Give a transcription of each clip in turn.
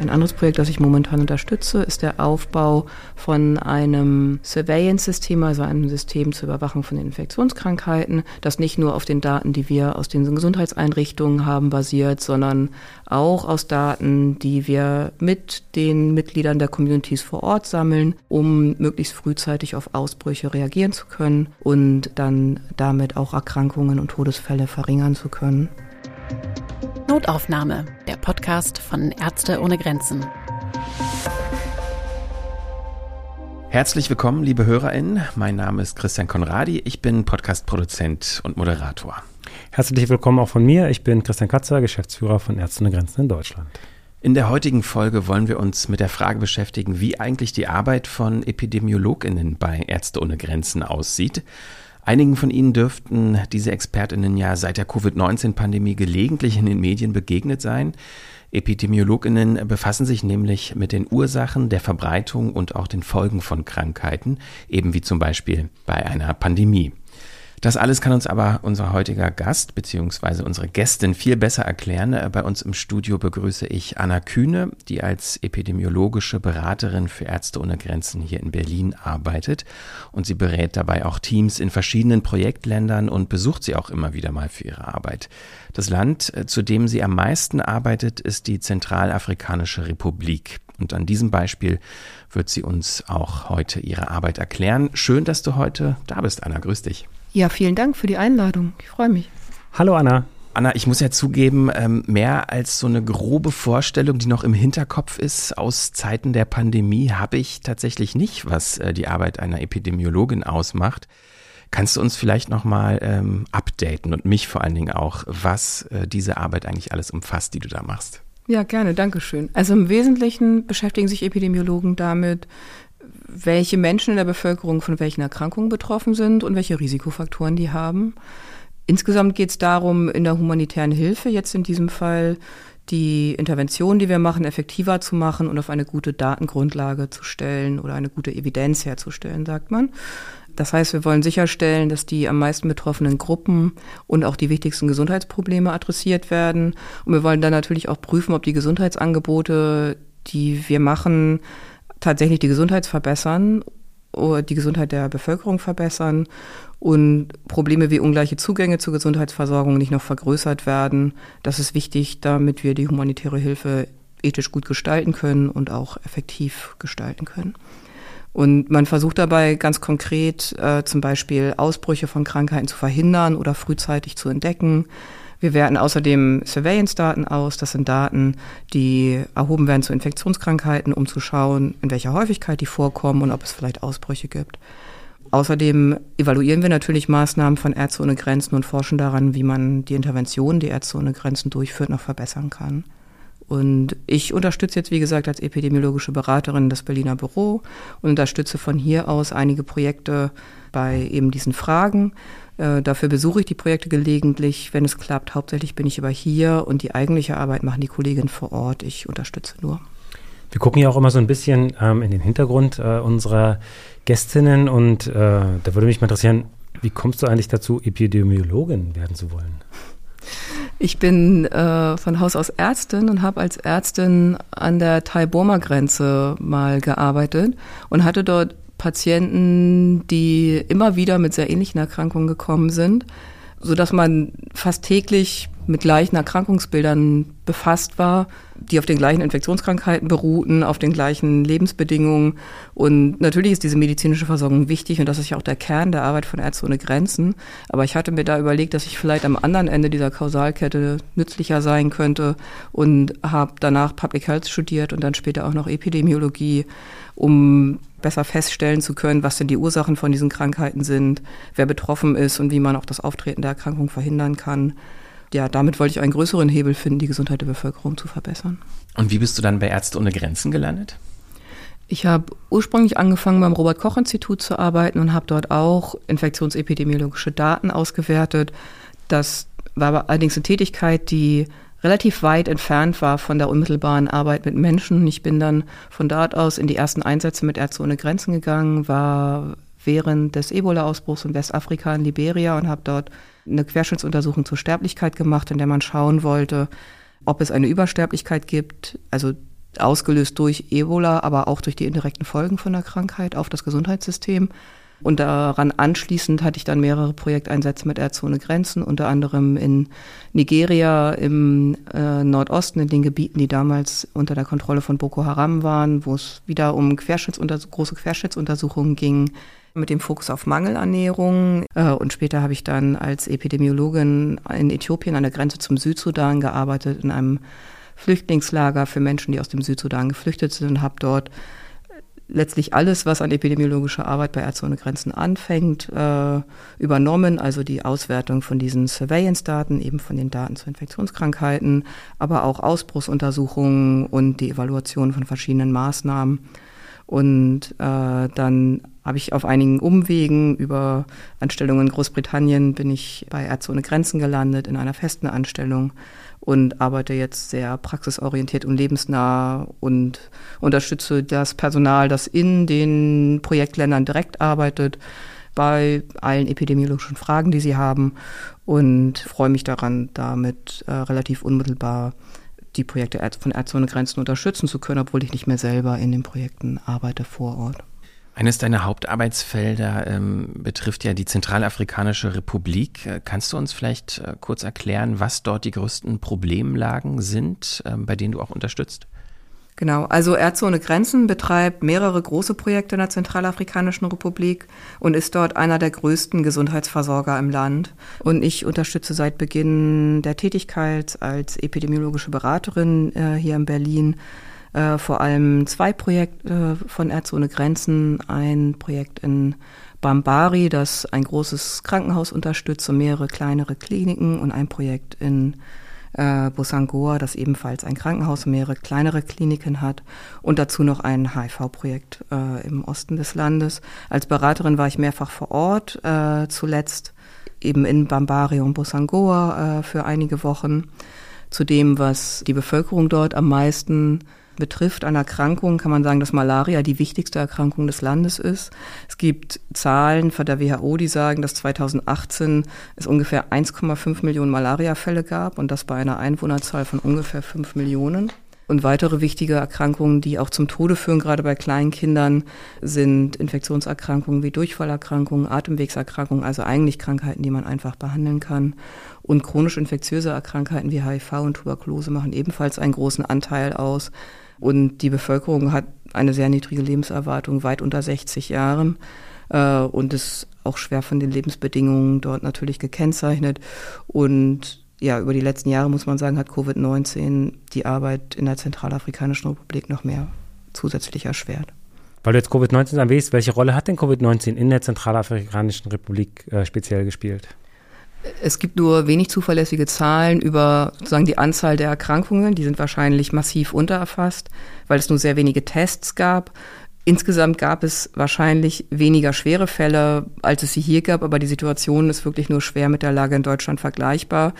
Ein anderes Projekt, das ich momentan unterstütze, ist der Aufbau von einem Surveillance-System, also einem System zur Überwachung von Infektionskrankheiten, das nicht nur auf den Daten, die wir aus den Gesundheitseinrichtungen haben, basiert, sondern auch aus Daten, die wir mit den Mitgliedern der Communities vor Ort sammeln, um möglichst frühzeitig auf Ausbrüche reagieren zu können und dann damit auch Erkrankungen und Todesfälle verringern zu können. Notaufnahme, der Podcast von Ärzte ohne Grenzen. Herzlich willkommen, liebe HörerInnen. Mein Name ist Christian Konradi. Ich bin Podcast-Produzent und Moderator. Herzlich willkommen auch von mir. Ich bin Christian Katzer, Geschäftsführer von Ärzte ohne Grenzen in Deutschland. In der heutigen Folge wollen wir uns mit der Frage beschäftigen, wie eigentlich die Arbeit von EpidemiologInnen bei Ärzte ohne Grenzen aussieht. Einigen von Ihnen dürften diese Expertinnen ja seit der Covid-19-Pandemie gelegentlich in den Medien begegnet sein. Epidemiologinnen befassen sich nämlich mit den Ursachen der Verbreitung und auch den Folgen von Krankheiten, eben wie zum Beispiel bei einer Pandemie. Das alles kann uns aber unser heutiger Gast bzw. unsere Gästin viel besser erklären. Äh, bei uns im Studio begrüße ich Anna Kühne, die als epidemiologische Beraterin für Ärzte ohne Grenzen hier in Berlin arbeitet. Und sie berät dabei auch Teams in verschiedenen Projektländern und besucht sie auch immer wieder mal für ihre Arbeit. Das Land, äh, zu dem sie am meisten arbeitet, ist die Zentralafrikanische Republik. Und an diesem Beispiel wird sie uns auch heute ihre Arbeit erklären. Schön, dass du heute da bist, Anna. Grüß dich. Ja, vielen Dank für die Einladung. Ich freue mich. Hallo Anna. Anna, ich muss ja zugeben, ähm, mehr als so eine grobe Vorstellung, die noch im Hinterkopf ist aus Zeiten der Pandemie, habe ich tatsächlich nicht, was äh, die Arbeit einer Epidemiologin ausmacht. Kannst du uns vielleicht nochmal ähm, updaten und mich vor allen Dingen auch, was äh, diese Arbeit eigentlich alles umfasst, die du da machst? Ja, gerne, danke schön. Also im Wesentlichen beschäftigen sich Epidemiologen damit, welche Menschen in der Bevölkerung von welchen Erkrankungen betroffen sind und welche Risikofaktoren die haben. Insgesamt geht es darum, in der humanitären Hilfe jetzt in diesem Fall die Intervention, die wir machen, effektiver zu machen und auf eine gute Datengrundlage zu stellen oder eine gute Evidenz herzustellen, sagt man. Das heißt, wir wollen sicherstellen, dass die am meisten betroffenen Gruppen und auch die wichtigsten Gesundheitsprobleme adressiert werden. Und wir wollen dann natürlich auch prüfen, ob die Gesundheitsangebote, die wir machen, tatsächlich die Gesundheit verbessern oder die Gesundheit der Bevölkerung verbessern und Probleme wie ungleiche Zugänge zur Gesundheitsversorgung nicht noch vergrößert werden. Das ist wichtig, damit wir die humanitäre Hilfe ethisch gut gestalten können und auch effektiv gestalten können. Und man versucht dabei ganz konkret äh, zum Beispiel Ausbrüche von Krankheiten zu verhindern oder frühzeitig zu entdecken, wir werten außerdem Surveillance-Daten aus. Das sind Daten, die erhoben werden zu Infektionskrankheiten, um zu schauen, in welcher Häufigkeit die vorkommen und ob es vielleicht Ausbrüche gibt. Außerdem evaluieren wir natürlich Maßnahmen von Ärzte ohne Grenzen und forschen daran, wie man die Interventionen, die Ärzte ohne Grenzen durchführt, noch verbessern kann. Und ich unterstütze jetzt, wie gesagt, als epidemiologische Beraterin das Berliner Büro und unterstütze von hier aus einige Projekte bei eben diesen Fragen. Äh, dafür besuche ich die Projekte gelegentlich, wenn es klappt. Hauptsächlich bin ich aber hier und die eigentliche Arbeit machen die Kolleginnen vor Ort. Ich unterstütze nur. Wir gucken ja auch immer so ein bisschen ähm, in den Hintergrund äh, unserer Gästinnen und äh, da würde mich mal interessieren, wie kommst du eigentlich dazu, Epidemiologin werden zu wollen? Ich bin äh, von Haus aus Ärztin und habe als Ärztin an der Thai-Burma-Grenze mal gearbeitet und hatte dort Patienten, die immer wieder mit sehr ähnlichen Erkrankungen gekommen sind, so dass man fast täglich mit gleichen Erkrankungsbildern befasst war, die auf den gleichen Infektionskrankheiten beruhten, auf den gleichen Lebensbedingungen. Und natürlich ist diese medizinische Versorgung wichtig und das ist ja auch der Kern der Arbeit von Ärzte ohne Grenzen. Aber ich hatte mir da überlegt, dass ich vielleicht am anderen Ende dieser Kausalkette nützlicher sein könnte und habe danach Public Health studiert und dann später auch noch Epidemiologie, um besser feststellen zu können, was denn die Ursachen von diesen Krankheiten sind, wer betroffen ist und wie man auch das Auftreten der Erkrankung verhindern kann. Ja, damit wollte ich einen größeren Hebel finden, die Gesundheit der Bevölkerung zu verbessern. Und wie bist du dann bei Ärzte ohne Grenzen gelandet? Ich habe ursprünglich angefangen beim Robert Koch Institut zu arbeiten und habe dort auch infektionsepidemiologische Daten ausgewertet. Das war aber allerdings eine Tätigkeit, die relativ weit entfernt war von der unmittelbaren Arbeit mit Menschen. Ich bin dann von dort aus in die ersten Einsätze mit Ärzte ohne Grenzen gegangen, war während des Ebola-Ausbruchs in Westafrika in Liberia und habe dort eine Querschnittsuntersuchung zur Sterblichkeit gemacht, in der man schauen wollte, ob es eine Übersterblichkeit gibt, also ausgelöst durch Ebola, aber auch durch die indirekten Folgen von der Krankheit auf das Gesundheitssystem. Und daran anschließend hatte ich dann mehrere Projekteinsätze mit Ärzte ohne Grenzen, unter anderem in Nigeria, im äh, Nordosten, in den Gebieten, die damals unter der Kontrolle von Boko Haram waren, wo es wieder um Querschnittsunter große Querschnittsuntersuchungen ging, mit dem Fokus auf Mangelernährung. Äh, und später habe ich dann als Epidemiologin in Äthiopien an der Grenze zum Südsudan gearbeitet, in einem Flüchtlingslager für Menschen, die aus dem Südsudan geflüchtet sind und habe dort letztlich alles, was an epidemiologischer Arbeit bei Ärzte ohne Grenzen anfängt, äh, übernommen. Also die Auswertung von diesen Surveillance-Daten, eben von den Daten zu Infektionskrankheiten, aber auch Ausbruchsuntersuchungen und die Evaluation von verschiedenen Maßnahmen. Und äh, dann habe ich auf einigen Umwegen über Anstellungen in Großbritannien bin ich bei Ärzte ohne Grenzen gelandet in einer festen Anstellung und arbeite jetzt sehr praxisorientiert und lebensnah und unterstütze das Personal, das in den Projektländern direkt arbeitet, bei allen epidemiologischen Fragen, die sie haben und freue mich daran, damit äh, relativ unmittelbar die Projekte von Ärzte ohne Grenzen unterstützen zu können, obwohl ich nicht mehr selber in den Projekten arbeite vor Ort. Eines deiner Hauptarbeitsfelder ähm, betrifft ja die Zentralafrikanische Republik. Äh, kannst du uns vielleicht äh, kurz erklären, was dort die größten Problemlagen sind, äh, bei denen du auch unterstützt? Genau, also Ärzte ohne Grenzen betreibt mehrere große Projekte in der Zentralafrikanischen Republik und ist dort einer der größten Gesundheitsversorger im Land. Und ich unterstütze seit Beginn der Tätigkeit als epidemiologische Beraterin äh, hier in Berlin äh, vor allem zwei Projekte von Ärzte ohne Grenzen. Ein Projekt in Bambari, das ein großes Krankenhaus unterstützt und mehrere kleinere Kliniken und ein Projekt in äh, Bosangoa, das ebenfalls ein Krankenhaus und mehrere kleinere Kliniken hat und dazu noch ein HIV-Projekt äh, im Osten des Landes. Als Beraterin war ich mehrfach vor Ort, äh, zuletzt eben in Bambari und Bosangoa äh, für einige Wochen. Zu dem, was die Bevölkerung dort am meisten betrifft an Erkrankungen, kann man sagen, dass Malaria die wichtigste Erkrankung des Landes ist. Es gibt Zahlen von der WHO, die sagen, dass 2018 es ungefähr 1,5 Millionen Malariafälle gab und das bei einer Einwohnerzahl von ungefähr 5 Millionen. Und weitere wichtige Erkrankungen, die auch zum Tode führen, gerade bei kleinen Kindern, sind Infektionserkrankungen wie Durchfallerkrankungen, Atemwegserkrankungen, also eigentlich Krankheiten, die man einfach behandeln kann. Und chronisch infektiöse Erkrankheiten wie HIV und Tuberkulose machen ebenfalls einen großen Anteil aus. Und die Bevölkerung hat eine sehr niedrige Lebenserwartung, weit unter 60 Jahren. Äh, und ist auch schwer von den Lebensbedingungen dort natürlich gekennzeichnet. Und ja, über die letzten Jahre muss man sagen, hat Covid-19 die Arbeit in der Zentralafrikanischen Republik noch mehr zusätzlich erschwert. Weil du jetzt Covid-19 erwähnst, welche Rolle hat denn Covid-19 in der Zentralafrikanischen Republik äh, speziell gespielt? Es gibt nur wenig zuverlässige Zahlen über sozusagen die Anzahl der Erkrankungen. Die sind wahrscheinlich massiv untererfasst, weil es nur sehr wenige Tests gab. Insgesamt gab es wahrscheinlich weniger schwere Fälle, als es sie hier gab, aber die Situation ist wirklich nur schwer mit der Lage in Deutschland vergleichbar.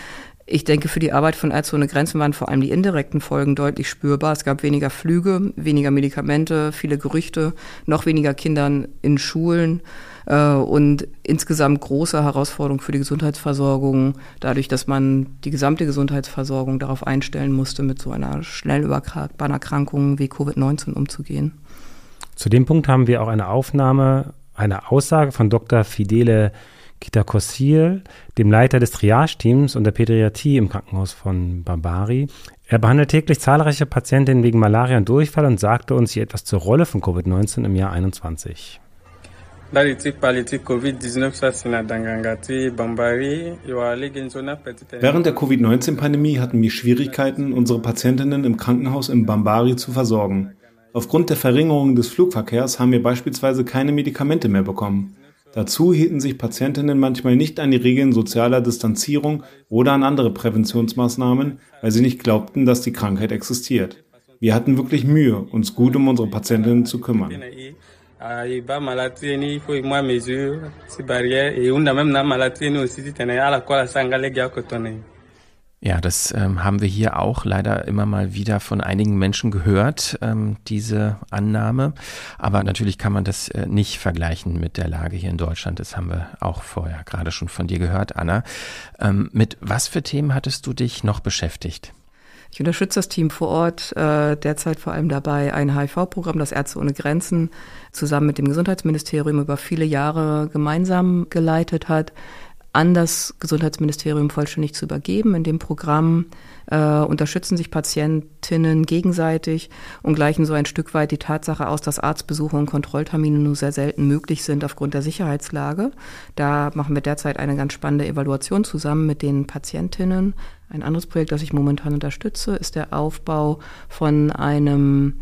Ich denke, für die Arbeit von Ärzte ohne Grenzen waren vor allem die indirekten Folgen deutlich spürbar. Es gab weniger Flüge, weniger Medikamente, viele Gerüchte, noch weniger Kindern in Schulen und insgesamt große Herausforderung für die Gesundheitsversorgung, dadurch, dass man die gesamte Gesundheitsversorgung darauf einstellen musste, mit so einer schnell übertragbaren Erkrankung wie Covid-19 umzugehen. Zu dem Punkt haben wir auch eine Aufnahme, eine Aussage von Dr. Fidele Kitakossil, dem Leiter des Triage-Teams und der Pädiatrie im Krankenhaus von Barbari. Er behandelt täglich zahlreiche Patientinnen wegen Malaria und Durchfall und sagte uns hier etwas zur Rolle von Covid-19 im Jahr 21. Während der Covid-19-Pandemie hatten wir Schwierigkeiten, unsere Patientinnen im Krankenhaus in Bambari zu versorgen. Aufgrund der Verringerung des Flugverkehrs haben wir beispielsweise keine Medikamente mehr bekommen. Dazu hielten sich Patientinnen manchmal nicht an die Regeln sozialer Distanzierung oder an andere Präventionsmaßnahmen, weil sie nicht glaubten, dass die Krankheit existiert. Wir hatten wirklich Mühe, uns gut um unsere Patientinnen zu kümmern. Ja, das ähm, haben wir hier auch leider immer mal wieder von einigen Menschen gehört, ähm, diese Annahme. Aber natürlich kann man das äh, nicht vergleichen mit der Lage hier in Deutschland. Das haben wir auch vorher gerade schon von dir gehört, Anna. Ähm, mit was für Themen hattest du dich noch beschäftigt? Ich unterstütze das Team vor Ort äh, derzeit vor allem dabei, ein HIV-Programm, das Ärzte ohne Grenzen, zusammen mit dem Gesundheitsministerium über viele Jahre gemeinsam geleitet hat, an das Gesundheitsministerium vollständig zu übergeben. In dem Programm äh, unterstützen sich Patientinnen gegenseitig und gleichen so ein Stück weit die Tatsache aus, dass Arztbesuche und Kontrolltermine nur sehr selten möglich sind aufgrund der Sicherheitslage. Da machen wir derzeit eine ganz spannende Evaluation zusammen mit den Patientinnen. Ein anderes Projekt, das ich momentan unterstütze, ist der Aufbau von einem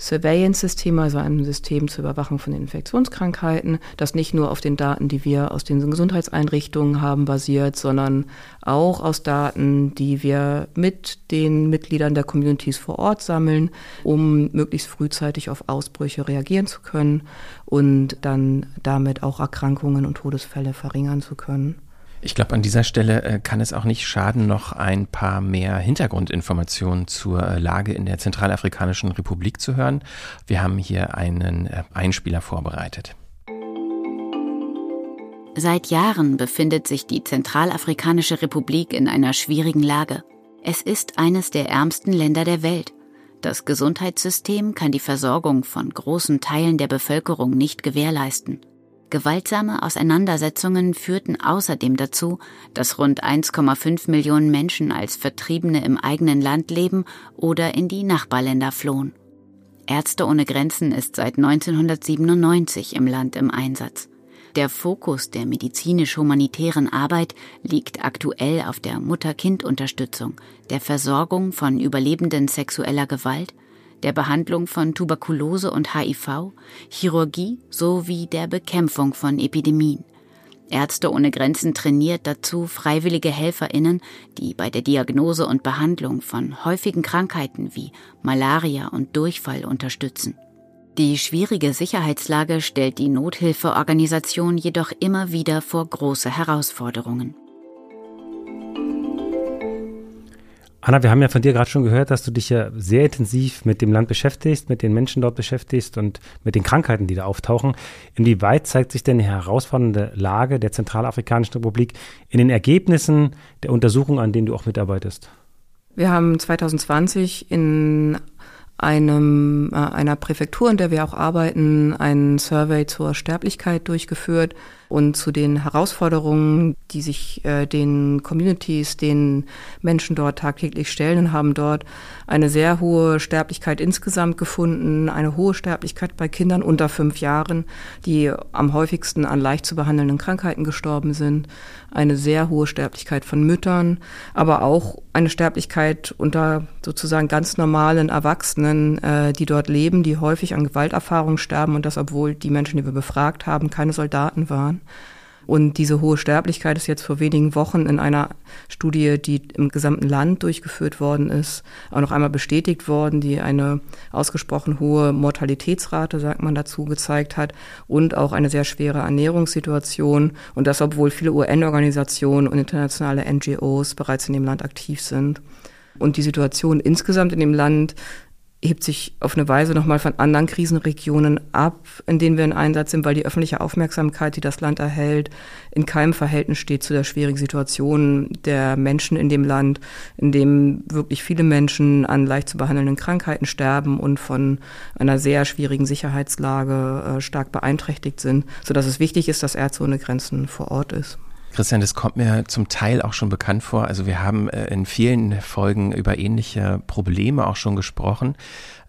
Surveillance-System, also einem System zur Überwachung von Infektionskrankheiten, das nicht nur auf den Daten, die wir aus den Gesundheitseinrichtungen haben, basiert, sondern auch aus Daten, die wir mit den Mitgliedern der Communities vor Ort sammeln, um möglichst frühzeitig auf Ausbrüche reagieren zu können und dann damit auch Erkrankungen und Todesfälle verringern zu können. Ich glaube, an dieser Stelle äh, kann es auch nicht schaden, noch ein paar mehr Hintergrundinformationen zur äh, Lage in der Zentralafrikanischen Republik zu hören. Wir haben hier einen äh, Einspieler vorbereitet. Seit Jahren befindet sich die Zentralafrikanische Republik in einer schwierigen Lage. Es ist eines der ärmsten Länder der Welt. Das Gesundheitssystem kann die Versorgung von großen Teilen der Bevölkerung nicht gewährleisten. Gewaltsame Auseinandersetzungen führten außerdem dazu, dass rund 1,5 Millionen Menschen als Vertriebene im eigenen Land leben oder in die Nachbarländer flohen. Ärzte ohne Grenzen ist seit 1997 im Land im Einsatz. Der Fokus der medizinisch-humanitären Arbeit liegt aktuell auf der Mutter-Kind-Unterstützung, der Versorgung von Überlebenden sexueller Gewalt der Behandlung von Tuberkulose und HIV, Chirurgie sowie der Bekämpfung von Epidemien. Ärzte ohne Grenzen trainiert dazu freiwillige Helferinnen, die bei der Diagnose und Behandlung von häufigen Krankheiten wie Malaria und Durchfall unterstützen. Die schwierige Sicherheitslage stellt die Nothilfeorganisation jedoch immer wieder vor große Herausforderungen. Anna, wir haben ja von dir gerade schon gehört, dass du dich ja sehr intensiv mit dem Land beschäftigst, mit den Menschen dort beschäftigst und mit den Krankheiten, die da auftauchen. Inwieweit zeigt sich denn die herausfordernde Lage der Zentralafrikanischen Republik in den Ergebnissen der Untersuchungen, an denen du auch mitarbeitest? Wir haben 2020 in einem, äh, einer Präfektur, in der wir auch arbeiten, einen Survey zur Sterblichkeit durchgeführt und zu den Herausforderungen, die sich äh, den Communities, den Menschen dort tagtäglich stellen und haben dort eine sehr hohe Sterblichkeit insgesamt gefunden, eine hohe Sterblichkeit bei Kindern unter fünf Jahren, die am häufigsten an leicht zu behandelnden Krankheiten gestorben sind, eine sehr hohe Sterblichkeit von Müttern, aber auch eine Sterblichkeit unter sozusagen ganz normalen Erwachsenen, äh, die dort leben, die häufig an Gewalterfahrungen sterben und das, obwohl die Menschen, die wir befragt haben, keine Soldaten waren. Und diese hohe Sterblichkeit ist jetzt vor wenigen Wochen in einer Studie, die im gesamten Land durchgeführt worden ist, auch noch einmal bestätigt worden, die eine ausgesprochen hohe Mortalitätsrate, sagt man dazu, gezeigt hat und auch eine sehr schwere Ernährungssituation. Und das, obwohl viele UN-Organisationen und internationale NGOs bereits in dem Land aktiv sind. Und die Situation insgesamt in dem Land hebt sich auf eine Weise nochmal von anderen Krisenregionen ab, in denen wir in Einsatz sind, weil die öffentliche Aufmerksamkeit, die das Land erhält, in keinem Verhältnis steht zu der schwierigen Situation der Menschen in dem Land, in dem wirklich viele Menschen an leicht zu behandelnden Krankheiten sterben und von einer sehr schwierigen Sicherheitslage äh, stark beeinträchtigt sind, sodass es wichtig ist, dass Ärzte ohne Grenzen vor Ort ist. Christian, das kommt mir zum Teil auch schon bekannt vor. Also wir haben äh, in vielen Folgen über ähnliche Probleme auch schon gesprochen.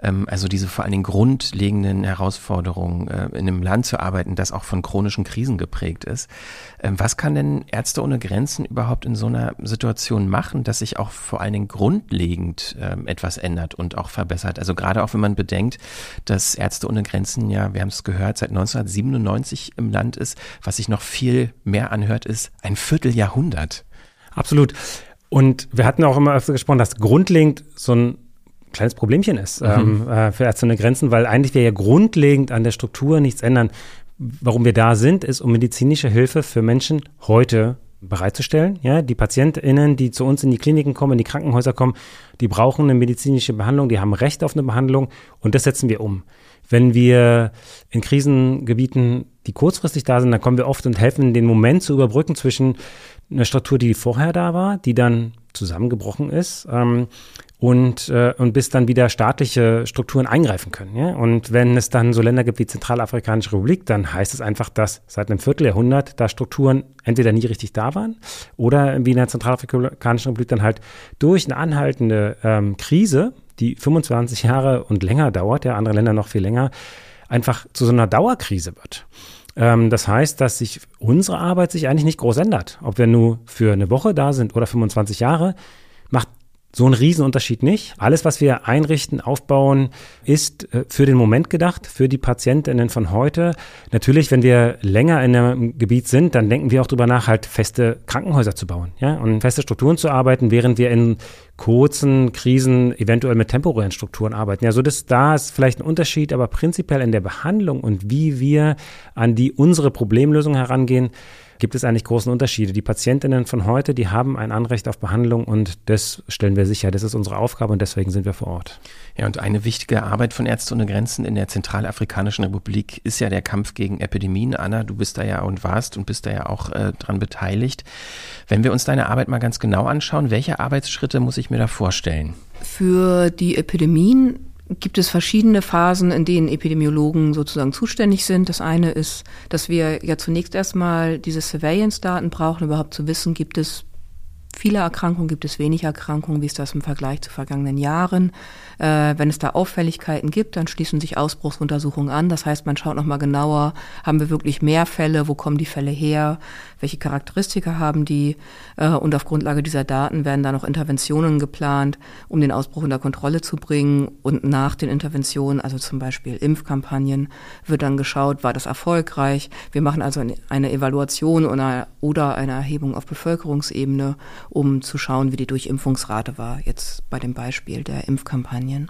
Ähm, also diese vor allen Dingen grundlegenden Herausforderungen, äh, in einem Land zu arbeiten, das auch von chronischen Krisen geprägt ist. Ähm, was kann denn Ärzte ohne Grenzen überhaupt in so einer Situation machen, dass sich auch vor allen Dingen grundlegend ähm, etwas ändert und auch verbessert? Also gerade auch wenn man bedenkt, dass Ärzte ohne Grenzen ja, wir haben es gehört, seit 1997 im Land ist, was sich noch viel mehr anhört, ist ein Vierteljahrhundert. Absolut. Und wir hatten auch immer öfter gesprochen, dass grundlegend so ein kleines Problemchen ist mhm. ähm, äh, für Ärzte ohne Grenzen, weil eigentlich wir ja grundlegend an der Struktur nichts ändern. Warum wir da sind, ist, um medizinische Hilfe für Menschen heute bereitzustellen. Ja, die PatientInnen, die zu uns in die Kliniken kommen, in die Krankenhäuser kommen, die brauchen eine medizinische Behandlung, die haben Recht auf eine Behandlung und das setzen wir um. Wenn wir in Krisengebieten, die kurzfristig da sind, dann kommen wir oft und helfen, den Moment zu überbrücken zwischen eine Struktur, die vorher da war, die dann zusammengebrochen ist. Ähm, und, äh, und bis dann wieder staatliche Strukturen eingreifen können. Ja? Und wenn es dann so Länder gibt wie Zentralafrikanische Republik, dann heißt es einfach, dass seit einem Vierteljahrhundert da Strukturen entweder nie richtig da waren oder wie in der Zentralafrikanischen Republik dann halt durch eine anhaltende ähm, Krise, die 25 Jahre und länger dauert, ja, andere Länder noch viel länger, einfach zu so einer Dauerkrise wird. Ähm, das heißt, dass sich unsere Arbeit sich eigentlich nicht groß ändert. Ob wir nur für eine Woche da sind oder 25 Jahre, so ein Riesenunterschied nicht. Alles, was wir einrichten, aufbauen, ist äh, für den Moment gedacht, für die Patientinnen von heute. Natürlich, wenn wir länger in einem Gebiet sind, dann denken wir auch darüber nach, halt feste Krankenhäuser zu bauen, ja, und feste Strukturen zu arbeiten, während wir in kurzen Krisen eventuell mit temporären Strukturen arbeiten. Ja, so das, da ist vielleicht ein Unterschied, aber prinzipiell in der Behandlung und wie wir an die unsere Problemlösung herangehen, gibt es eigentlich großen Unterschiede. Die Patientinnen von heute, die haben ein Anrecht auf Behandlung und das stellen wir sicher. Das ist unsere Aufgabe und deswegen sind wir vor Ort. Ja, und eine wichtige Arbeit von Ärzte ohne Grenzen in der Zentralafrikanischen Republik ist ja der Kampf gegen Epidemien. Anna, du bist da ja und warst und bist da ja auch äh, dran beteiligt. Wenn wir uns deine Arbeit mal ganz genau anschauen, welche Arbeitsschritte muss ich mir da vorstellen? Für die Epidemien gibt es verschiedene Phasen, in denen Epidemiologen sozusagen zuständig sind. Das eine ist, dass wir ja zunächst erstmal diese Surveillance-Daten brauchen, überhaupt zu wissen, gibt es viele Erkrankungen, gibt es wenig Erkrankungen, wie ist das im Vergleich zu vergangenen Jahren. Äh, wenn es da Auffälligkeiten gibt, dann schließen sich Ausbruchsuntersuchungen an. Das heißt, man schaut nochmal genauer, haben wir wirklich mehr Fälle, wo kommen die Fälle her, welche Charakteristika haben die äh, und auf Grundlage dieser Daten werden dann noch Interventionen geplant, um den Ausbruch unter Kontrolle zu bringen und nach den Interventionen, also zum Beispiel Impfkampagnen, wird dann geschaut, war das erfolgreich. Wir machen also eine Evaluation oder eine Erhebung auf Bevölkerungsebene, um zu schauen, wie die Durchimpfungsrate war, jetzt bei dem Beispiel der Impfkampagnen.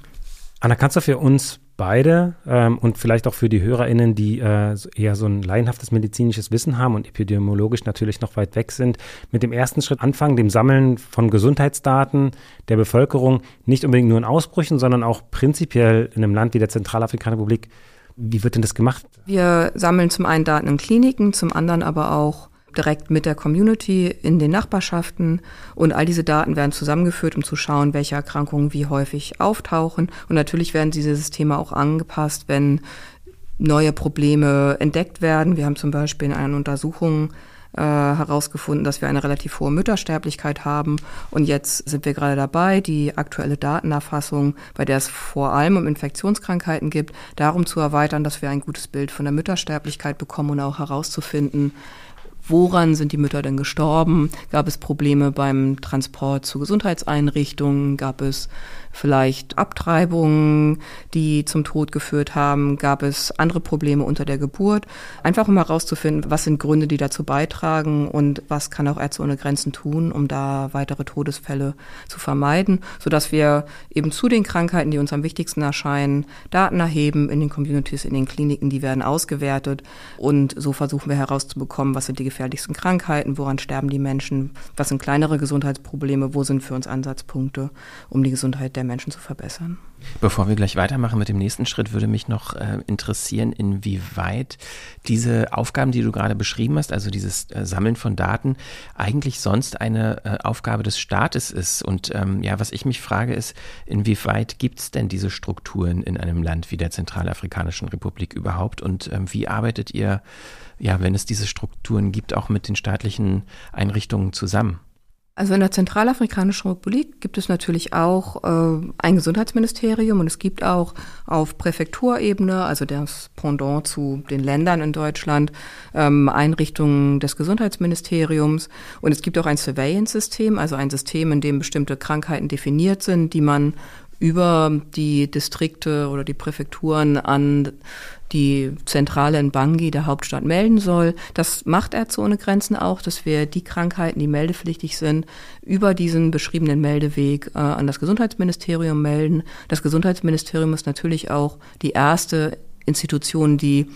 Anna, kannst du für uns beide ähm, und vielleicht auch für die HörerInnen, die äh, eher so ein laienhaftes medizinisches Wissen haben und epidemiologisch natürlich noch weit weg sind, mit dem ersten Schritt anfangen, dem Sammeln von Gesundheitsdaten der Bevölkerung, nicht unbedingt nur in Ausbrüchen, sondern auch prinzipiell in einem Land wie der Zentralafrikanischen Republik. Wie wird denn das gemacht? Wir sammeln zum einen Daten in Kliniken, zum anderen aber auch direkt mit der Community in den Nachbarschaften und all diese Daten werden zusammengeführt, um zu schauen, welche Erkrankungen wie häufig auftauchen. Und natürlich werden diese Systeme auch angepasst, wenn neue Probleme entdeckt werden. Wir haben zum Beispiel in einer Untersuchung äh, herausgefunden, dass wir eine relativ hohe Müttersterblichkeit haben. Und jetzt sind wir gerade dabei, die aktuelle Datenerfassung, bei der es vor allem um Infektionskrankheiten gibt, darum zu erweitern, dass wir ein gutes Bild von der Müttersterblichkeit bekommen und auch herauszufinden, woran sind die Mütter denn gestorben? Gab es Probleme beim Transport zu Gesundheitseinrichtungen? Gab es vielleicht Abtreibungen, die zum Tod geführt haben? Gab es andere Probleme unter der Geburt? Einfach um herauszufinden, was sind Gründe, die dazu beitragen und was kann auch Ärzte ohne Grenzen tun, um da weitere Todesfälle zu vermeiden, sodass wir eben zu den Krankheiten, die uns am wichtigsten erscheinen, Daten erheben in den Communities, in den Kliniken, die werden ausgewertet und so versuchen wir herauszubekommen, was sind die gefährlichsten Krankheiten, woran sterben die Menschen, was sind kleinere Gesundheitsprobleme, wo sind für uns Ansatzpunkte, um die Gesundheit der Menschen zu verbessern. Bevor wir gleich weitermachen mit dem nächsten Schritt, würde mich noch äh, interessieren, inwieweit diese Aufgaben, die du gerade beschrieben hast, also dieses äh, Sammeln von Daten, eigentlich sonst eine äh, Aufgabe des Staates ist. Und ähm, ja, was ich mich frage, ist, inwieweit gibt es denn diese Strukturen in einem Land wie der Zentralafrikanischen Republik überhaupt? Und ähm, wie arbeitet ihr, ja, wenn es diese Strukturen gibt, auch mit den staatlichen Einrichtungen zusammen? Also in der Zentralafrikanischen Republik gibt es natürlich auch äh, ein Gesundheitsministerium und es gibt auch auf Präfekturebene, also das Pendant zu den Ländern in Deutschland, ähm, Einrichtungen des Gesundheitsministeriums und es gibt auch ein Surveillance-System, also ein System, in dem bestimmte Krankheiten definiert sind, die man über die Distrikte oder die Präfekturen an die Zentrale in Bangui, der Hauptstadt, melden soll. Das macht Ärzte ohne Grenzen auch, dass wir die Krankheiten, die meldepflichtig sind, über diesen beschriebenen Meldeweg äh, an das Gesundheitsministerium melden. Das Gesundheitsministerium ist natürlich auch die erste Institution, die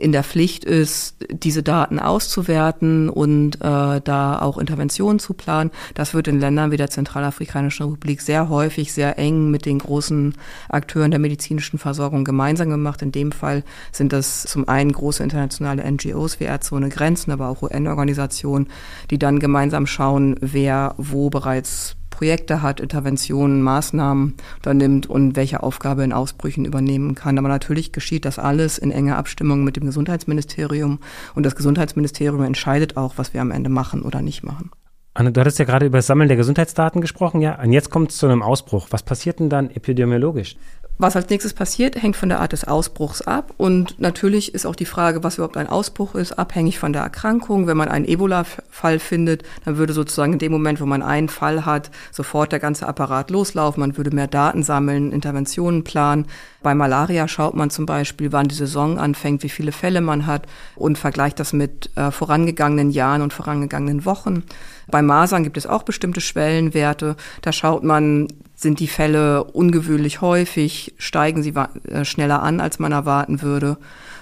in der Pflicht ist, diese Daten auszuwerten und äh, da auch Interventionen zu planen. Das wird in Ländern wie der Zentralafrikanischen Republik sehr häufig sehr eng mit den großen Akteuren der medizinischen Versorgung gemeinsam gemacht. In dem Fall sind das zum einen große internationale NGOs wie Ärzte ohne Grenzen, aber auch UN-Organisationen, die dann gemeinsam schauen, wer wo bereits Projekte hat, Interventionen, Maßnahmen unternimmt und welche Aufgabe in Ausbrüchen übernehmen kann. Aber natürlich geschieht das alles in enger Abstimmung mit dem Gesundheitsministerium und das Gesundheitsministerium entscheidet auch, was wir am Ende machen oder nicht machen. Anne, du hattest ja gerade über das Sammeln der Gesundheitsdaten gesprochen, ja. Und jetzt kommt es zu einem Ausbruch. Was passiert denn dann epidemiologisch? Was als nächstes passiert, hängt von der Art des Ausbruchs ab. Und natürlich ist auch die Frage, was überhaupt ein Ausbruch ist, abhängig von der Erkrankung. Wenn man einen Ebola-Fall findet, dann würde sozusagen in dem Moment, wo man einen Fall hat, sofort der ganze Apparat loslaufen. Man würde mehr Daten sammeln, Interventionen planen. Bei Malaria schaut man zum Beispiel, wann die Saison anfängt, wie viele Fälle man hat und vergleicht das mit äh, vorangegangenen Jahren und vorangegangenen Wochen. Bei Masern gibt es auch bestimmte Schwellenwerte. Da schaut man, sind die Fälle ungewöhnlich häufig, steigen sie äh, schneller an, als man erwarten würde.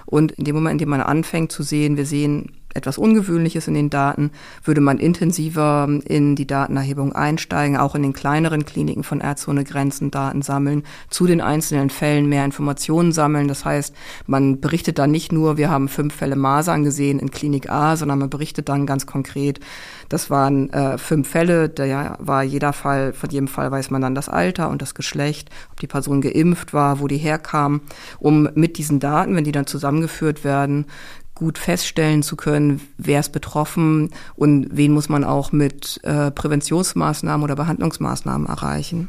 Und in dem Moment, in dem man anfängt zu sehen, wir sehen etwas Ungewöhnliches in den Daten, würde man intensiver in die Datenerhebung einsteigen, auch in den kleineren Kliniken von Ärzte ohne Grenzen Daten sammeln, zu den einzelnen Fällen mehr Informationen sammeln. Das heißt, man berichtet dann nicht nur, wir haben fünf Fälle Masern gesehen in Klinik A, sondern man berichtet dann ganz konkret, das waren äh, fünf Fälle, da war jeder Fall, von jedem Fall weiß man dann das Alter und das Geschlecht, ob die Person geimpft war, wo die herkam, um mit diesen Daten, wenn die dann zusammengeführt werden, gut feststellen zu können, wer ist betroffen und wen muss man auch mit äh, Präventionsmaßnahmen oder Behandlungsmaßnahmen erreichen.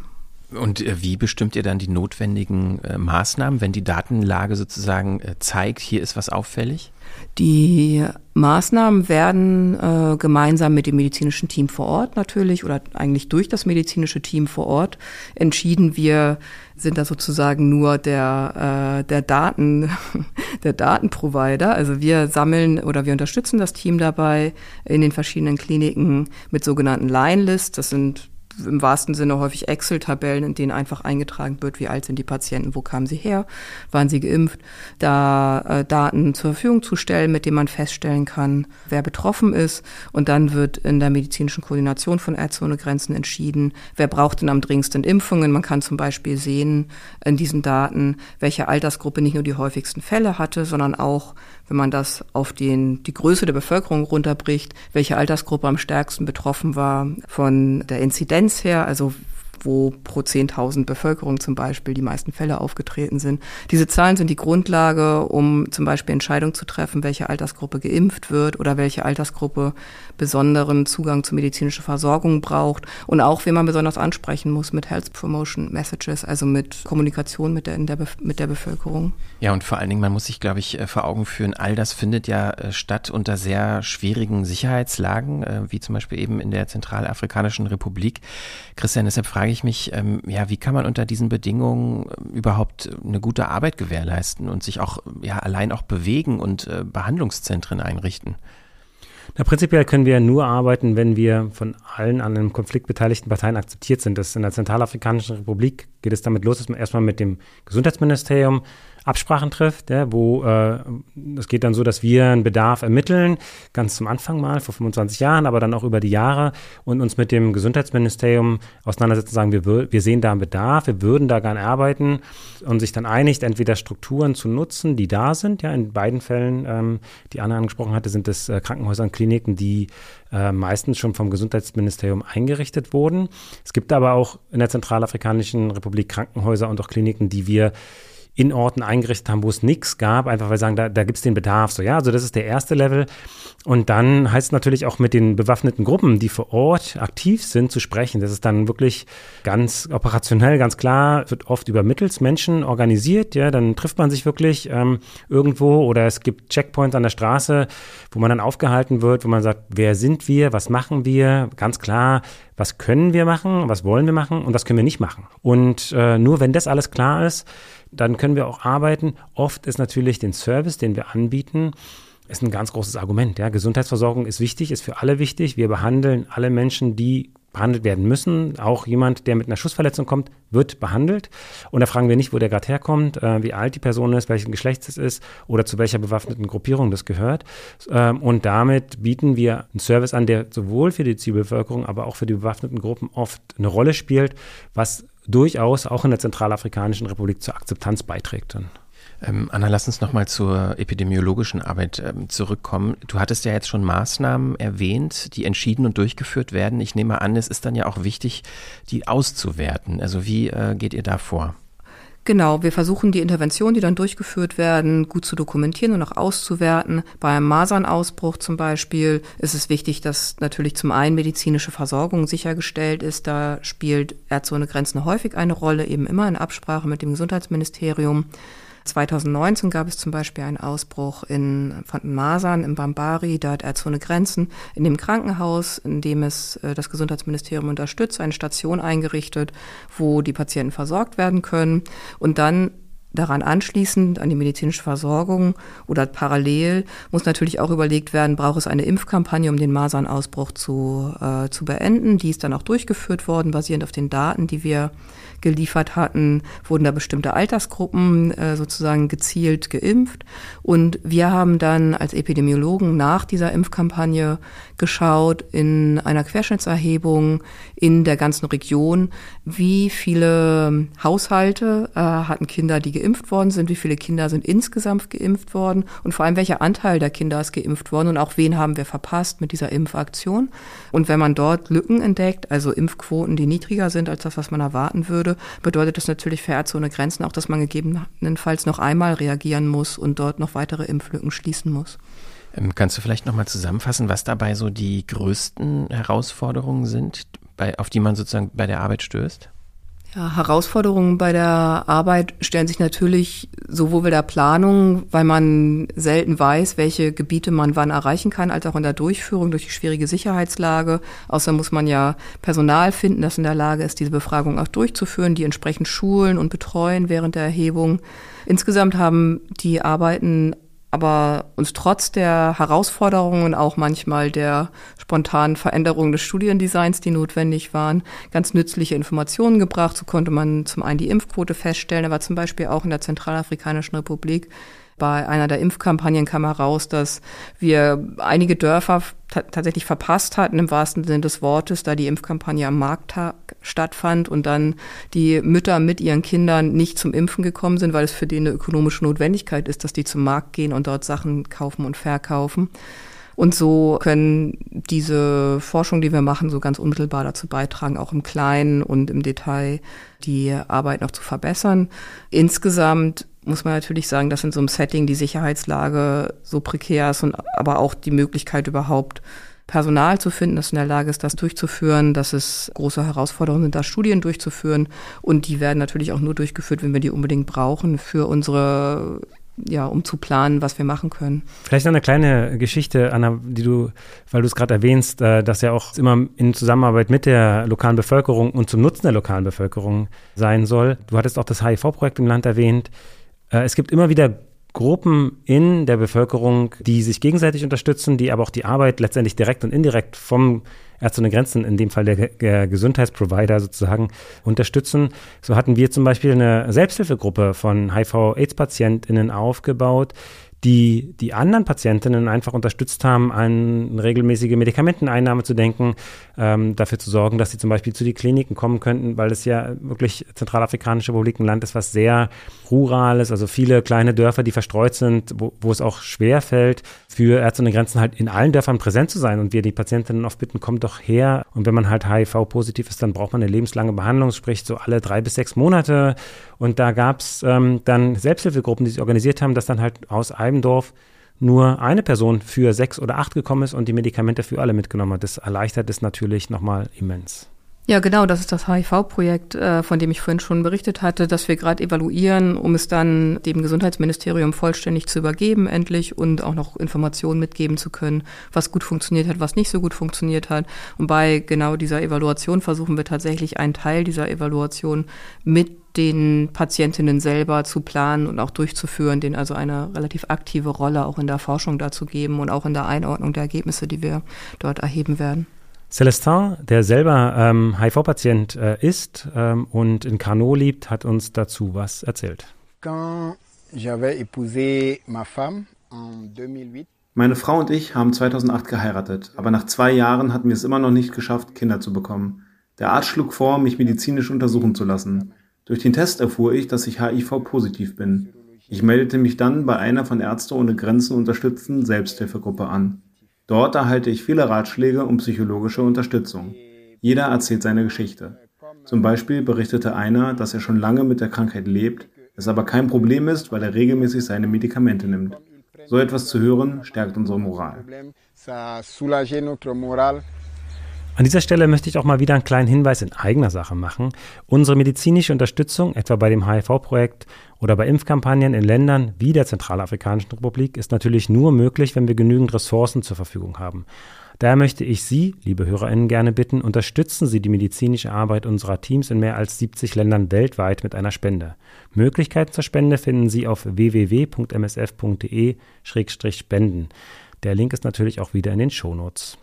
Und äh, wie bestimmt ihr dann die notwendigen äh, Maßnahmen, wenn die Datenlage sozusagen äh, zeigt, hier ist was auffällig? Die Maßnahmen werden äh, gemeinsam mit dem medizinischen Team vor Ort natürlich oder eigentlich durch das medizinische Team vor Ort entschieden. Wir sind da sozusagen nur der, äh, der Daten, der Datenprovider. Also wir sammeln oder wir unterstützen das Team dabei in den verschiedenen Kliniken mit sogenannten Line-Lists. Das sind im wahrsten Sinne häufig Excel-Tabellen, in denen einfach eingetragen wird, wie alt sind die Patienten, wo kamen sie her, waren sie geimpft, da äh, Daten zur Verfügung zu stellen, mit denen man feststellen kann, wer betroffen ist. Und dann wird in der medizinischen Koordination von Ärzte ohne Grenzen entschieden, wer braucht denn am dringendsten Impfungen. Man kann zum Beispiel sehen in diesen Daten, welche Altersgruppe nicht nur die häufigsten Fälle hatte, sondern auch wenn man das auf den, die Größe der Bevölkerung runterbricht, welche Altersgruppe am stärksten betroffen war von der Inzidenz her, also wo pro 10.000 Bevölkerung zum Beispiel die meisten Fälle aufgetreten sind. Diese Zahlen sind die Grundlage, um zum Beispiel Entscheidungen zu treffen, welche Altersgruppe geimpft wird oder welche Altersgruppe besonderen Zugang zu medizinischer Versorgung braucht und auch, wen man besonders ansprechen muss mit Health Promotion Messages, also mit Kommunikation mit der, der mit der Bevölkerung. Ja, und vor allen Dingen, man muss sich, glaube ich, äh, vor Augen führen, all das findet ja äh, statt unter sehr schwierigen Sicherheitslagen, äh, wie zum Beispiel eben in der Zentralafrikanischen Republik. Christian, deshalb frage frage ich mich, ähm, ja, wie kann man unter diesen Bedingungen äh, überhaupt eine gute Arbeit gewährleisten und sich auch ja allein auch bewegen und äh, Behandlungszentren einrichten? Na, prinzipiell können wir nur arbeiten, wenn wir von allen an einem Konflikt beteiligten Parteien akzeptiert sind. Das in der Zentralafrikanischen Republik geht es damit los, dass man erstmal mit dem Gesundheitsministerium Absprachen trifft, ja, wo äh, es geht dann so, dass wir einen Bedarf ermitteln, ganz zum Anfang mal, vor 25 Jahren, aber dann auch über die Jahre und uns mit dem Gesundheitsministerium auseinandersetzen, sagen, wir, wir sehen da einen Bedarf, wir würden da gerne arbeiten und sich dann einigt, entweder Strukturen zu nutzen, die da sind, ja, in beiden Fällen, ähm, die Anna angesprochen hatte, sind es äh, Krankenhäuser und Kliniken, die äh, meistens schon vom Gesundheitsministerium eingerichtet wurden. Es gibt aber auch in der Zentralafrikanischen Republik Krankenhäuser und auch Kliniken, die wir in Orten eingerichtet haben, wo es nichts gab, einfach weil wir sagen, da, da gibt es den Bedarf. So, ja, also das ist der erste Level. Und dann heißt es natürlich auch mit den bewaffneten Gruppen, die vor Ort aktiv sind, zu sprechen. Das ist dann wirklich ganz operationell, ganz klar, wird oft über Mittelsmenschen organisiert. Ja, dann trifft man sich wirklich ähm, irgendwo oder es gibt Checkpoints an der Straße, wo man dann aufgehalten wird, wo man sagt, wer sind wir, was machen wir? Ganz klar, was können wir machen, was wollen wir machen und was können wir nicht machen. Und äh, nur wenn das alles klar ist, dann können wir auch arbeiten. Oft ist natürlich den Service, den wir anbieten, ist ein ganz großes Argument. Ja. Gesundheitsversorgung ist wichtig, ist für alle wichtig. Wir behandeln alle Menschen, die behandelt werden müssen. Auch jemand, der mit einer Schussverletzung kommt, wird behandelt. Und da fragen wir nicht, wo der gerade herkommt, äh, wie alt die Person ist, welchen Geschlechts es ist oder zu welcher bewaffneten Gruppierung das gehört. Ähm, und damit bieten wir einen Service an, der sowohl für die Zivilbevölkerung, aber auch für die bewaffneten Gruppen oft eine Rolle spielt, was durchaus auch in der Zentralafrikanischen Republik zur Akzeptanz beiträgt. Ähm, Anna, lass uns nochmal zur epidemiologischen Arbeit ähm, zurückkommen. Du hattest ja jetzt schon Maßnahmen erwähnt, die entschieden und durchgeführt werden. Ich nehme an, es ist dann ja auch wichtig, die auszuwerten. Also wie äh, geht ihr da vor? Genau, wir versuchen die Interventionen, die dann durchgeführt werden, gut zu dokumentieren und auch auszuwerten. Bei einem Masernausbruch zum Beispiel ist es wichtig, dass natürlich zum einen medizinische Versorgung sichergestellt ist. Da spielt Ärzte ohne Grenzen häufig eine Rolle, eben immer in Absprache mit dem Gesundheitsministerium. 2019 gab es zum Beispiel einen Ausbruch in von Masern im Bambari, da hat Ärzte ohne Grenzen in dem Krankenhaus, in dem es äh, das Gesundheitsministerium unterstützt, eine Station eingerichtet, wo die Patienten versorgt werden können. Und dann Daran anschließend an die medizinische Versorgung oder parallel muss natürlich auch überlegt werden, braucht es eine Impfkampagne, um den Masernausbruch zu, äh, zu beenden. Die ist dann auch durchgeführt worden, basierend auf den Daten, die wir geliefert hatten, wurden da bestimmte Altersgruppen äh, sozusagen gezielt geimpft. Und wir haben dann als Epidemiologen nach dieser Impfkampagne geschaut in einer Querschnittserhebung in der ganzen Region, wie viele Haushalte äh, hatten Kinder, die geimpft worden sind, wie viele Kinder sind insgesamt geimpft worden und vor allem welcher Anteil der Kinder ist geimpft worden und auch wen haben wir verpasst mit dieser Impfaktion. Und wenn man dort Lücken entdeckt, also Impfquoten, die niedriger sind als das, was man erwarten würde, bedeutet das natürlich für Ärzte ohne Grenzen auch, dass man gegebenenfalls noch einmal reagieren muss und dort noch weitere Impflücken schließen muss. Ähm, kannst du vielleicht nochmal zusammenfassen, was dabei so die größten Herausforderungen sind, bei, auf die man sozusagen bei der Arbeit stößt? Ja, Herausforderungen bei der Arbeit stellen sich natürlich sowohl bei der Planung, weil man selten weiß, welche Gebiete man wann erreichen kann, als auch in der Durchführung durch die schwierige Sicherheitslage. Außerdem muss man ja Personal finden, das in der Lage ist, diese Befragung auch durchzuführen, die entsprechend schulen und betreuen während der Erhebung. Insgesamt haben die Arbeiten aber uns trotz der Herausforderungen, auch manchmal der spontanen Veränderungen des Studiendesigns, die notwendig waren, ganz nützliche Informationen gebracht. So konnte man zum einen die Impfquote feststellen, aber zum Beispiel auch in der Zentralafrikanischen Republik bei einer der Impfkampagnen kam heraus, dass wir einige Dörfer tatsächlich verpasst hatten, im wahrsten Sinne des Wortes, da die Impfkampagne am Markttag stattfand und dann die Mütter mit ihren Kindern nicht zum Impfen gekommen sind, weil es für die eine ökonomische Notwendigkeit ist, dass die zum Markt gehen und dort Sachen kaufen und verkaufen. Und so können diese Forschung, die wir machen, so ganz unmittelbar dazu beitragen, auch im Kleinen und im Detail die Arbeit noch zu verbessern. Insgesamt muss man natürlich sagen, dass in so einem Setting die Sicherheitslage so prekär ist und aber auch die Möglichkeit überhaupt Personal zu finden, das in der Lage ist, das durchzuführen, dass es große Herausforderungen sind, da Studien durchzuführen. Und die werden natürlich auch nur durchgeführt, wenn wir die unbedingt brauchen für unsere ja, um zu planen, was wir machen können. Vielleicht noch eine kleine Geschichte, Anna, die du, weil du es gerade erwähnst, äh, dass ja auch immer in Zusammenarbeit mit der lokalen Bevölkerung und zum Nutzen der lokalen Bevölkerung sein soll. Du hattest auch das HIV-Projekt im Land erwähnt. Äh, es gibt immer wieder Gruppen in der Bevölkerung, die sich gegenseitig unterstützen, die aber auch die Arbeit letztendlich direkt und indirekt vom Ärzte ohne Grenzen, in dem Fall der, der Gesundheitsprovider sozusagen, unterstützen. So hatten wir zum Beispiel eine Selbsthilfegruppe von HIV-AIDS-PatientInnen aufgebaut, die die anderen Patientinnen einfach unterstützt haben, an regelmäßige Medikamenteneinnahme zu denken, ähm, dafür zu sorgen, dass sie zum Beispiel zu den Kliniken kommen könnten, weil es ja wirklich Zentralafrikanische Republik ein Land ist, was sehr rural ist, also viele kleine Dörfer, die verstreut sind, wo, wo es auch schwer fällt, für Ärzte ohne Grenzen halt in allen Dörfern präsent zu sein und wir die Patientinnen oft bitten, kommt doch her. Und wenn man halt HIV-positiv ist, dann braucht man eine lebenslange Behandlung, sprich so alle drei bis sechs Monate. Und da gab es ähm, dann Selbsthilfegruppen, die sich organisiert haben, dass dann halt aus Dorf nur eine Person für sechs oder acht gekommen ist und die Medikamente für alle mitgenommen hat. Das erleichtert es natürlich nochmal immens. Ja, genau, das ist das HIV-Projekt, äh, von dem ich vorhin schon berichtet hatte, das wir gerade evaluieren, um es dann dem Gesundheitsministerium vollständig zu übergeben, endlich, und auch noch Informationen mitgeben zu können, was gut funktioniert hat, was nicht so gut funktioniert hat. Und bei genau dieser Evaluation versuchen wir tatsächlich einen Teil dieser Evaluation mit den Patientinnen selber zu planen und auch durchzuführen, denen also eine relativ aktive Rolle auch in der Forschung dazu geben und auch in der Einordnung der Ergebnisse, die wir dort erheben werden. Celestin, der selber ähm, HIV-Patient äh, ist ähm, und in Carnot lebt, hat uns dazu was erzählt. Meine Frau und ich haben 2008 geheiratet, aber nach zwei Jahren hatten wir es immer noch nicht geschafft, Kinder zu bekommen. Der Arzt schlug vor, mich medizinisch untersuchen zu lassen. Durch den Test erfuhr ich, dass ich HIV-positiv bin. Ich meldete mich dann bei einer von Ärzte ohne Grenzen unterstützten Selbsthilfegruppe an. Dort erhalte ich viele Ratschläge und psychologische Unterstützung. Jeder erzählt seine Geschichte. Zum Beispiel berichtete einer, dass er schon lange mit der Krankheit lebt, es aber kein Problem ist, weil er regelmäßig seine Medikamente nimmt. So etwas zu hören, stärkt unsere Moral. An dieser Stelle möchte ich auch mal wieder einen kleinen Hinweis in eigener Sache machen. Unsere medizinische Unterstützung, etwa bei dem HIV-Projekt oder bei Impfkampagnen in Ländern wie der Zentralafrikanischen Republik, ist natürlich nur möglich, wenn wir genügend Ressourcen zur Verfügung haben. Daher möchte ich Sie, liebe HörerInnen, gerne bitten, unterstützen Sie die medizinische Arbeit unserer Teams in mehr als 70 Ländern weltweit mit einer Spende. Möglichkeiten zur Spende finden Sie auf www.msf.de-spenden. Der Link ist natürlich auch wieder in den Shownotes.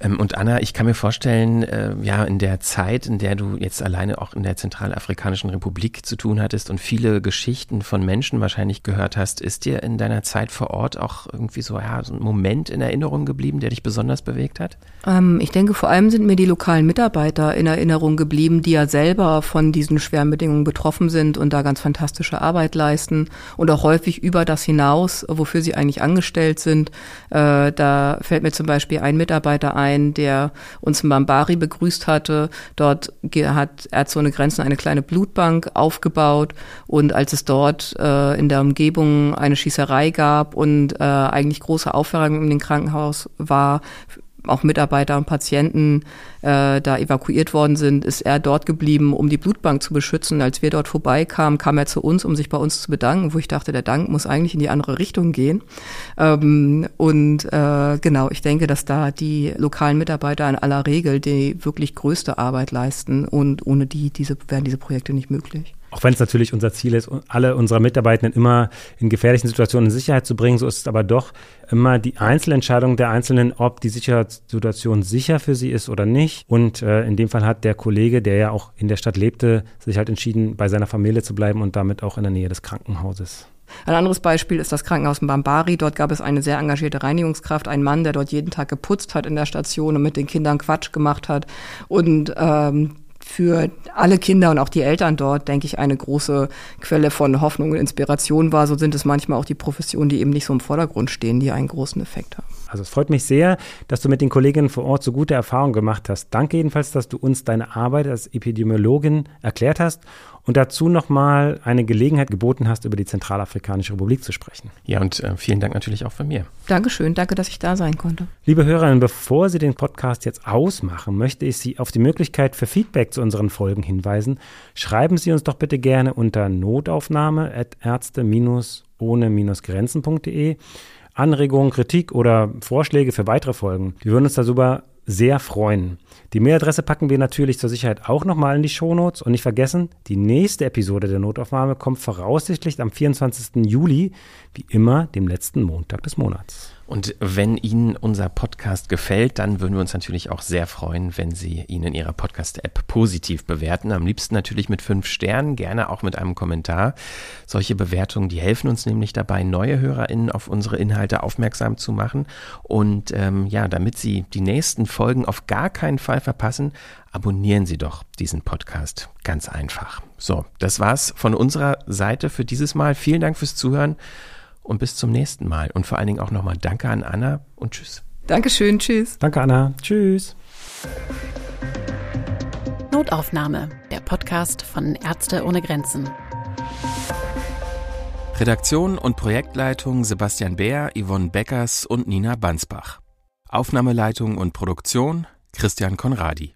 Ähm, und Anna, ich kann mir vorstellen, äh, ja, in der Zeit, in der du jetzt alleine auch in der Zentralafrikanischen Republik zu tun hattest und viele Geschichten von Menschen wahrscheinlich gehört hast, ist dir in deiner Zeit vor Ort auch irgendwie so, ja, so ein Moment in Erinnerung geblieben, der dich besonders bewegt hat? Ähm, ich denke, vor allem sind mir die lokalen Mitarbeiter in Erinnerung geblieben, die ja selber von diesen schweren Bedingungen betroffen sind und da ganz fantastische Arbeit leisten und auch häufig über das hinaus, wofür sie eigentlich angestellt sind. Äh, da fällt mir zum Beispiel ein Mitarbeiter ein, ein, der uns in Bambari begrüßt hatte. Dort hat Ärzte ohne Grenzen eine kleine Blutbank aufgebaut und als es dort äh, in der Umgebung eine Schießerei gab und äh, eigentlich große Aufwärung in dem Krankenhaus war, auch Mitarbeiter und Patienten äh, da evakuiert worden sind, ist er dort geblieben, um die Blutbank zu beschützen. Als wir dort vorbeikamen, kam er zu uns, um sich bei uns zu bedanken, wo ich dachte, der Dank muss eigentlich in die andere Richtung gehen. Ähm, und äh, genau, ich denke, dass da die lokalen Mitarbeiter in aller Regel die wirklich größte Arbeit leisten und ohne die diese, wären diese Projekte nicht möglich auch wenn es natürlich unser Ziel ist, alle unsere Mitarbeitenden immer in gefährlichen Situationen in Sicherheit zu bringen, so ist es aber doch immer die Einzelentscheidung der Einzelnen, ob die Sicherheitssituation sicher für sie ist oder nicht. Und äh, in dem Fall hat der Kollege, der ja auch in der Stadt lebte, sich halt entschieden, bei seiner Familie zu bleiben und damit auch in der Nähe des Krankenhauses. Ein anderes Beispiel ist das Krankenhaus in Bambari. Dort gab es eine sehr engagierte Reinigungskraft, einen Mann, der dort jeden Tag geputzt hat in der Station und mit den Kindern Quatsch gemacht hat. Und ähm, für alle Kinder und auch die Eltern dort, denke ich, eine große Quelle von Hoffnung und Inspiration war. So sind es manchmal auch die Professionen, die eben nicht so im Vordergrund stehen, die einen großen Effekt haben. Also es freut mich sehr, dass du mit den Kolleginnen vor Ort so gute Erfahrungen gemacht hast. Danke jedenfalls, dass du uns deine Arbeit als Epidemiologin erklärt hast und dazu nochmal eine Gelegenheit geboten hast, über die Zentralafrikanische Republik zu sprechen. Ja, und äh, vielen Dank natürlich auch von mir. Dankeschön, danke, dass ich da sein konnte. Liebe Hörerinnen, bevor Sie den Podcast jetzt ausmachen, möchte ich Sie auf die Möglichkeit für Feedback zu unseren Folgen hinweisen. Schreiben Sie uns doch bitte gerne unter notaufnahme.ärzte-ohne-grenzen.de Anregungen, Kritik oder Vorschläge für weitere Folgen. Wir würden uns darüber sehr freuen. Die Mailadresse packen wir natürlich zur Sicherheit auch nochmal in die Shownotes und nicht vergessen, die nächste Episode der Notaufnahme kommt voraussichtlich am 24. Juli, wie immer dem letzten Montag des Monats. Und wenn Ihnen unser Podcast gefällt, dann würden wir uns natürlich auch sehr freuen, wenn Sie ihn in Ihrer Podcast-App positiv bewerten. Am liebsten natürlich mit fünf Sternen, gerne auch mit einem Kommentar. Solche Bewertungen, die helfen uns nämlich dabei, neue HörerInnen auf unsere Inhalte aufmerksam zu machen. Und ähm, ja, damit Sie die nächsten Folgen auf gar keinen Fall verpassen, abonnieren Sie doch diesen Podcast. Ganz einfach. So, das war's von unserer Seite für dieses Mal. Vielen Dank fürs Zuhören und bis zum nächsten Mal. Und vor allen Dingen auch nochmal Danke an Anna und Tschüss. Dankeschön, Tschüss. Danke, Anna. Tschüss. Notaufnahme, der Podcast von Ärzte ohne Grenzen. Redaktion und Projektleitung Sebastian Beer, Yvonne Beckers und Nina Bansbach. Aufnahmeleitung und Produktion Christian Konradi.